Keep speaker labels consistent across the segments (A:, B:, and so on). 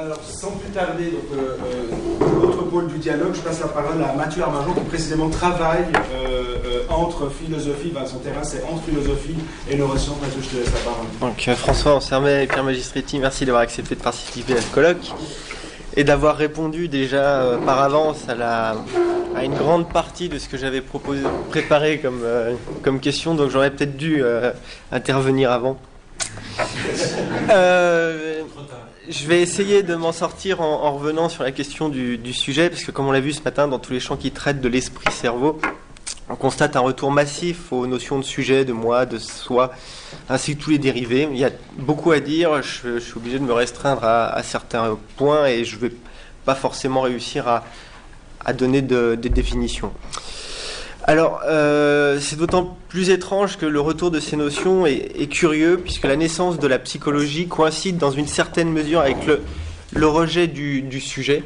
A: Alors, sans plus tarder, donc, euh, euh, autre pôle du dialogue, je passe la parole à Mathieu Armageon qui précisément travaille euh, entre philosophie, ben, son terrain c'est entre philosophie et neurosciences. Mathieu, je te laisse la parole.
B: Donc François Ansermet et Pierre Magistretti, merci d'avoir accepté de participer à ce colloque et d'avoir répondu déjà par avance à, une grande partie de ce que j'avais préparé comme, comme question, donc j'aurais peut-être dû intervenir avant. Euh, je vais essayer de m'en sortir en, en revenant sur la question du, sujet, parce que comme on l'a vu ce matin dans tous les champs qui traitent de l'esprit-cerveau, on constate un retour massif aux notions de sujet, de moi, de soi, ainsi que tous les dérivés. Il y a beaucoup à dire, je, suis obligé de me restreindre à, certains points et je ne vais pas forcément réussir à, donner de- des définitions. Alors, euh, c'est d'autant plus étrange que le retour de ces notions est, curieux, puisque la naissance de la psychologie coïncide dans une certaine mesure avec le, rejet du, sujet,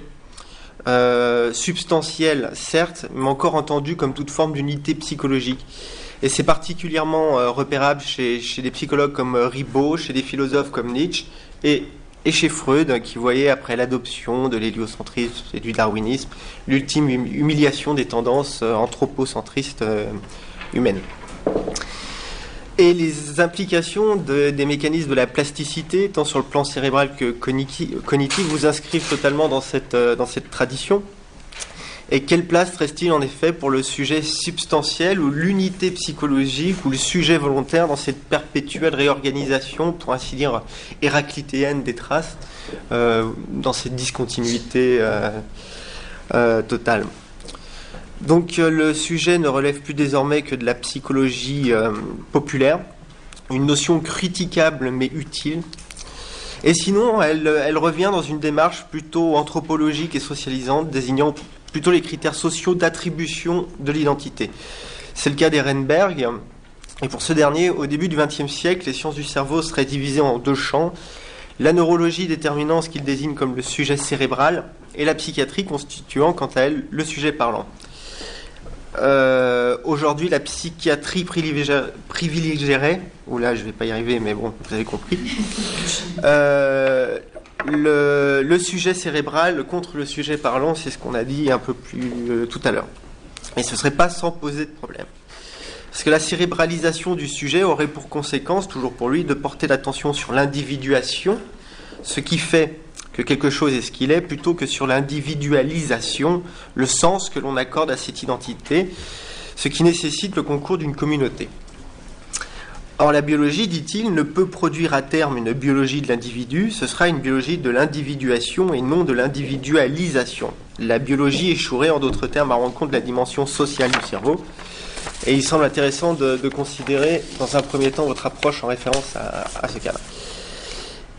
B: euh, substantiel certes, mais encore entendu comme toute forme d'unité psychologique. Et c'est particulièrement euh, repérable chez, chez des psychologues comme Ribot, chez des philosophes comme Nietzsche, et, et chez Freud, qui voyait après l'adoption de l'héliocentrisme et du darwinisme l'ultime hum- humiliation des tendances euh, anthropocentristes euh, humaines. Et les implications de- des mécanismes de la plasticité, tant sur le plan cérébral que cogniti- cognitif, vous inscrivent totalement dans cette, euh, dans cette tradition. Et quelle place reste-t-il en effet pour le sujet substantiel ou l'unité psychologique ou le sujet volontaire dans cette perpétuelle réorganisation, pour ainsi dire, héraclitéenne des traces, euh, dans cette discontinuité euh, euh, totale? Donc le sujet ne relève plus désormais que de la psychologie populaire, une notion critiquable mais utile. Et sinon, elle revient dans une démarche plutôt anthropologique et socialisante, désignant plutôt les critères sociaux d'attribution de l'identité. C'est le cas d'Ehrenberg. Et pour ce dernier, au début du XXe siècle, les sciences du cerveau seraient divisées en deux champs. La neurologie déterminant ce qu'il désigne comme le sujet cérébral et la psychiatrie constituant quant à elle le sujet parlant. Euh, Aujourd'hui, la psychiatrie privilégierait, ou là je vais pas y arriver, mais bon, vous avez compris, euh, le, sujet cérébral contre le sujet parlant, c'est ce qu'on a dit un peu plus euh, tout à l'heure. Et ce serait pas sans poser de problème. Parce que la cérébralisation du sujet aurait pour conséquence, toujours pour lui, de porter l'attention sur l'individuation, ce qui fait que quelque chose est ce qu'il est, plutôt que sur l'individualisation, le sens que l'on accorde à cette identité, ce qui nécessite le concours d'une communauté. Or, la biologie, dit-il, ne peut produire à terme une biologie de l'individu, ce sera une biologie de l'individuation et non de l'individualisation. La biologie échouerait, en d'autres termes, à rendre compte de la dimension sociale du cerveau. Et il semble intéressant de, considérer, dans un premier temps, votre approche en référence à, ce cas-là.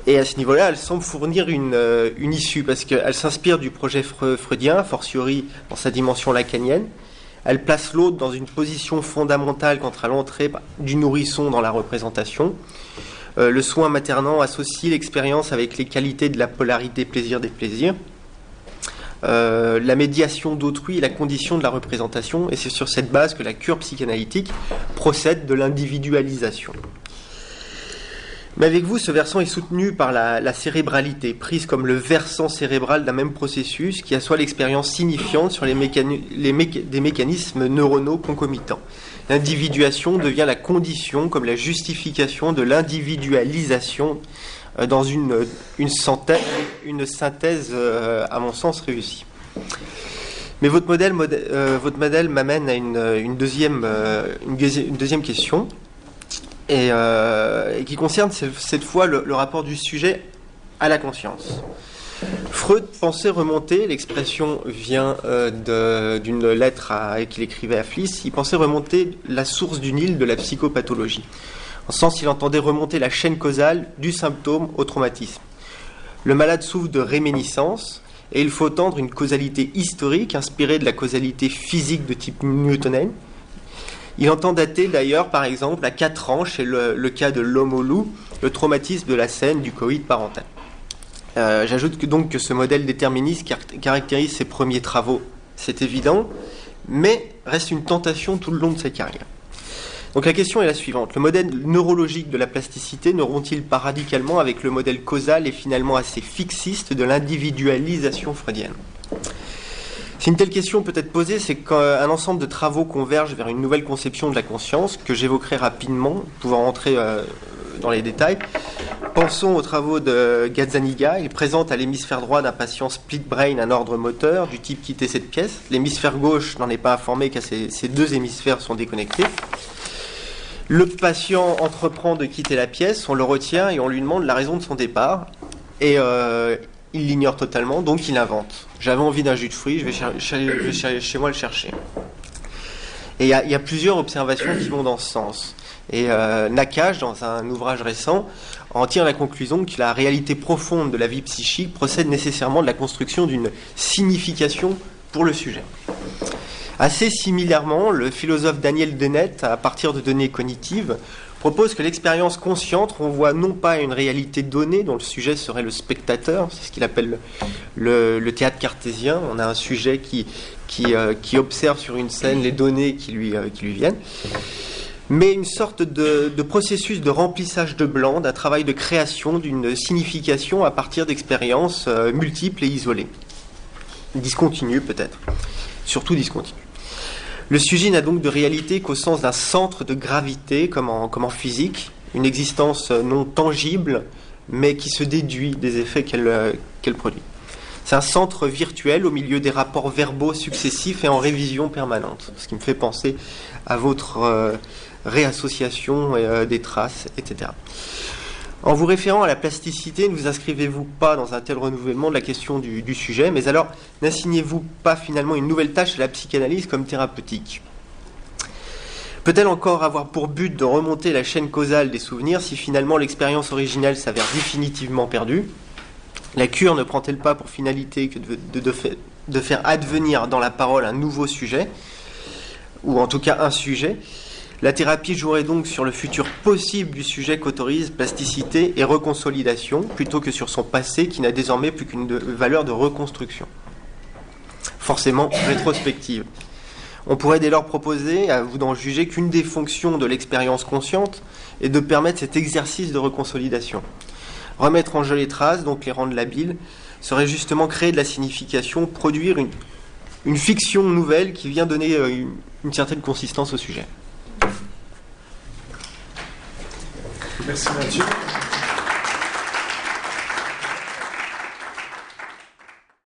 B: Et à ce niveau-là, elle semble fournir une, euh, une issue, parce qu'elle s'inspire du projet fre- freudien, fortiori dans sa dimension lacanienne. Elle place l'autre dans une position fondamentale quant à l'entrée du nourrisson dans la représentation. Euh, le soin maternant associe l'expérience avec les qualités de la polarité plaisir des plaisirs. Euh, la médiation d'autrui est la condition de la représentation, et c'est sur cette base que la cure psychanalytique procède de l'individualisation. Mais avec vous, ce versant est soutenu par la, cérébralité, prise comme le versant cérébral d'un même processus qui assoit l'expérience signifiante sur les des mécanismes neuronaux concomitants. L'individuation devient la condition comme la justification de l'individualisation euh, dans une, synthèse, une synthèse, euh, à mon sens, réussie. Mais votre modèle, modè- euh, m'amène à une deuxième question et, euh, et qui concerne cette fois le, rapport du sujet à la conscience. Freud pensait remonter, l'expression vient euh, d'une lettre qu'il écrivait à Fliss, il pensait remonter la source du Nil de la psychopathologie. En sens, il entendait remonter la chaîne causale du symptôme au traumatisme. Le malade souffre de réminiscence et il faut tendre une causalité historique inspirée de la causalité physique de type newtonien. Il entend dater d'ailleurs, par exemple, à 4 ans, chez le, cas de l'homme au loup, le traumatisme de la scène du coït parental. Euh, J'ajoute donc que ce modèle déterministe car- caractérise ses premiers travaux, c'est évident, mais reste une tentation tout le long de sa carrière. Donc la question est la suivante. Le modèle neurologique de la plasticité ne rompt-il pas radicalement avec le modèle causal et finalement assez fixiste de l'individualisation freudienne? Si une telle question peut être posée, c'est qu'un ensemble de travaux convergent vers une nouvelle conception de la conscience que j'évoquerai rapidement, pouvant rentrer euh, dans les détails. Pensons aux travaux de Gazzaniga. Il présente à l'hémisphère droit d'un patient split brain un ordre moteur du type quitter cette pièce. L'hémisphère gauche n'en est pas informé car ces deux hémisphères sont déconnectés. Le patient entreprend de quitter la pièce, on le retient et on lui demande la raison de son départ. Et euh, il l'ignore totalement, donc il invente. J'avais envie d'un jus de fruits, je vais, chez moi le chercher. Et il y, a plusieurs observations qui vont dans ce sens. Et euh, Nakash, dans un ouvrage récent, en tire la conclusion que la réalité profonde de la vie psychique procède nécessairement de la construction d'une signification pour le sujet. Assez similairement, le philosophe Daniel Dennett, à partir de données cognitives, propose que l'expérience consciente renvoie non pas à une réalité donnée dont le sujet serait le spectateur, c'est ce qu'il appelle le, théâtre cartésien, on a un sujet qui, qui, euh, observe sur une scène les données qui lui, euh, viennent, mais une sorte de, processus de remplissage de blanc, d'un travail de création d'une signification à partir d'expériences euh, multiples et isolées. Discontinues peut-être, surtout discontinues. Le sujet n'a donc de réalité qu'au sens d'un centre de gravité, comme en, physique, une existence non tangible, mais qui se déduit des effets qu'elle produit. C'est un centre virtuel au milieu des rapports verbaux successifs et en révision permanente, ce qui me fait penser à votre euh, réassociation euh, des traces, etc. En vous référant à la plasticité, ne vous inscrivez-vous pas dans un tel renouvellement de la question du, sujet, mais alors n'assignez-vous pas finalement une nouvelle tâche à la psychanalyse comme thérapeutique? Peut-elle encore avoir pour but de remonter la chaîne causale des souvenirs si finalement l'expérience originale s'avère définitivement perdue? La cure ne prend-elle pas pour finalité que de faire advenir dans la parole un nouveau sujet, ou en tout cas un sujet? La thérapie jouerait donc sur le futur possible du sujet qu'autorise plasticité et reconsolidation, plutôt que sur son passé qui n'a désormais plus qu'une valeur de reconstruction. Forcément rétrospective. On pourrait dès lors proposer, à vous d'en juger, qu'une des fonctions de l'expérience consciente est de permettre cet exercice de reconsolidation. Remettre en jeu les traces, donc les rendre labiles, serait justement créer de la signification, produire une, fiction nouvelle qui vient donner euh, une certaine consistance au sujet.
A: Merci Mathieu.